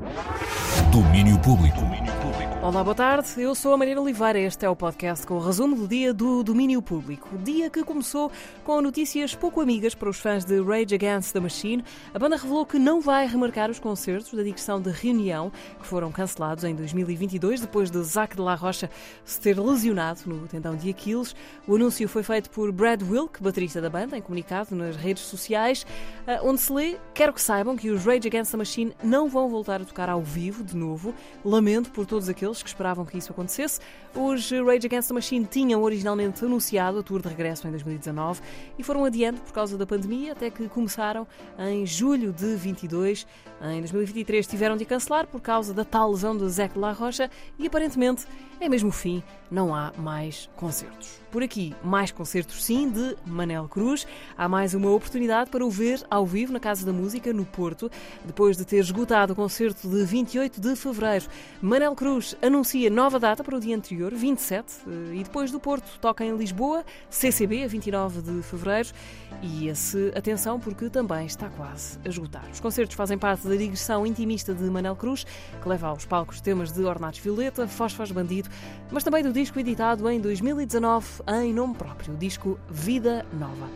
you Domínio Público. Olá, boa tarde. Eu sou a Maria Oliveira. Este é o podcast com o resumo do dia do domínio público. Dia que começou com notícias pouco amigas para os fãs de Rage Against the Machine. A banda revelou que não vai remarcar os concertos da digressão de reunião, que foram cancelados em 2022, depois de Zac de la Rocha se ter lesionado no tendão de Aquiles. O anúncio foi feito por Brad Wilk, baterista da banda, em comunicado nas redes sociais, eh, onde se lê: Quero que saibam que os Rage Against the Machine não vão voltar a tocar ao vivo de novo. Lamento por todos aqueles que esperavam que isso acontecesse. Os Rage Against the Machine tinham originalmente anunciado a tour de regresso em 2019 e foram adiante por causa da pandemia, até que começaram em julho de 22. Em 2023 tiveram de cancelar por causa da tal lesão de Zé de La Rocha e aparentemente é mesmo o fim, não há mais concertos. Por aqui, mais concertos sim, de Manel Cruz. Há mais uma oportunidade para o ver ao vivo na Casa da Música, no Porto, depois de ter esgotado o concerto de 28 de fevereiro. Manel Cruz anuncia nova data para o dia anterior, 27, eh, e depois do Porto toca em Lisboa, CCB, a 29 de fevereiro. E esse, atenção, porque também está quase a esgotar. Os concertos fazem parte da digressão intimista de Manel Cruz, que leva aos palcos temas de Ornatos Violeta, Fósforos Bandido, mas também do disco editado em 2019 em nome próprio, o disco Vida Nova.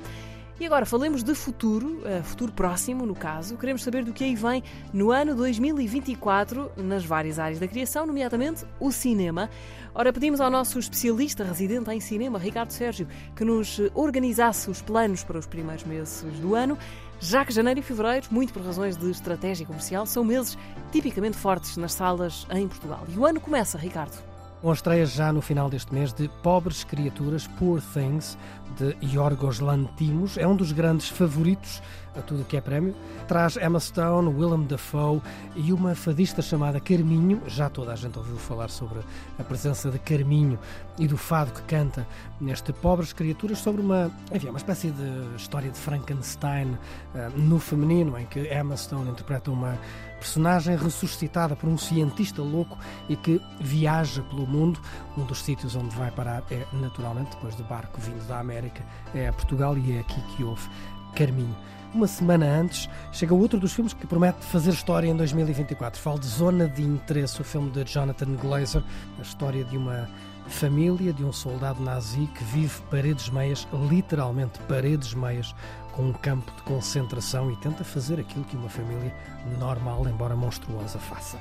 E agora falemos de futuro, uh, futuro próximo no caso. Queremos saber do que aí vem no ano 2024 nas várias áreas da criação, nomeadamente o cinema. Ora, pedimos ao nosso especialista residente em cinema, Ricardo Sérgio, que nos organizasse os planos para os primeiros meses do ano, já que janeiro e fevereiro, muito por razões de estratégia comercial, são meses tipicamente fortes nas salas em Portugal. E o ano começa, Ricardo. Com estreia já no final deste mês de Pobres Criaturas, Poor Things, de Yorgos Lantimos, é um dos grandes favoritos a tudo o que é prémio. Traz Emma Stone, Willem Dafoe e uma fadista chamada Carminho. Já toda a gente ouviu falar sobre a presença de Carminho e do fado que canta neste Pobres Criaturas, sobre uma, enfim, uma espécie de história de Frankenstein uh, no feminino, em que Emma Stone interpreta uma personagem ressuscitada por um cientista louco e que viaja pelo mundo. Um dos sítios onde vai parar é, naturalmente, depois do barco vindo da América, é Portugal e é aqui que houve Carminho. Uma semana antes, chega outro dos filmes que promete fazer história em 2024. Falo de Zona de Interesse, o filme de Jonathan Glazer, a história de uma família de um soldado nazi que vive paredes meias, literalmente paredes meias, com um campo de concentração e tenta fazer aquilo que uma família normal, embora monstruosa, faça.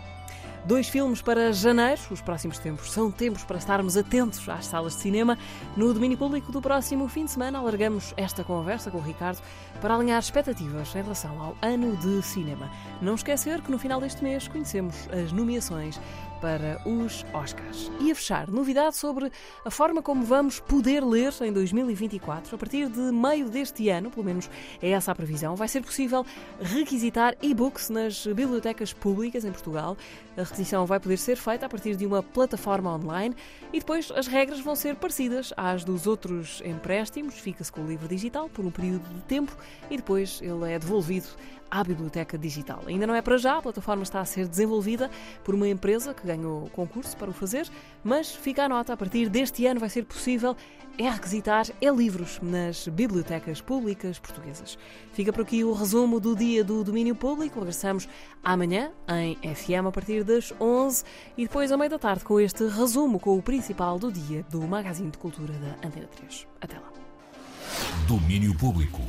Dois filmes para janeiro. Os próximos tempos são tempos para estarmos atentos às salas de cinema. No domínio público do próximo fim de semana, alargamos esta conversa com o Ricardo para alinhar expectativas em relação ao ano de cinema. Não esquecer que no final deste mês conhecemos as nomeações para os Oscars. E a fechar, novidade sobre a forma como vamos poder ler em 2024. A partir de meio deste ano, pelo menos é essa a previsão, vai ser possível requisitar e-books nas bibliotecas públicas em Portugal. A requisição vai poder ser feita a partir de uma plataforma online e depois as regras vão ser parecidas às dos outros empréstimos. Fica-se com o livro digital por um período de tempo e depois ele é devolvido à biblioteca digital. Ainda não é para já, a plataforma está a ser desenvolvida por uma empresa que ganhou concurso para o fazer, mas fica a nota, a partir deste ano vai ser possível é requisitar é livros nas bibliotecas públicas portuguesas. Fica por aqui o resumo do dia do domínio público. Regressamos amanhã em FM a partir das 11 e depois à meia da tarde com este resumo com o principal do dia do Magazine de Cultura da Antena 3. Até lá. Domínio Público.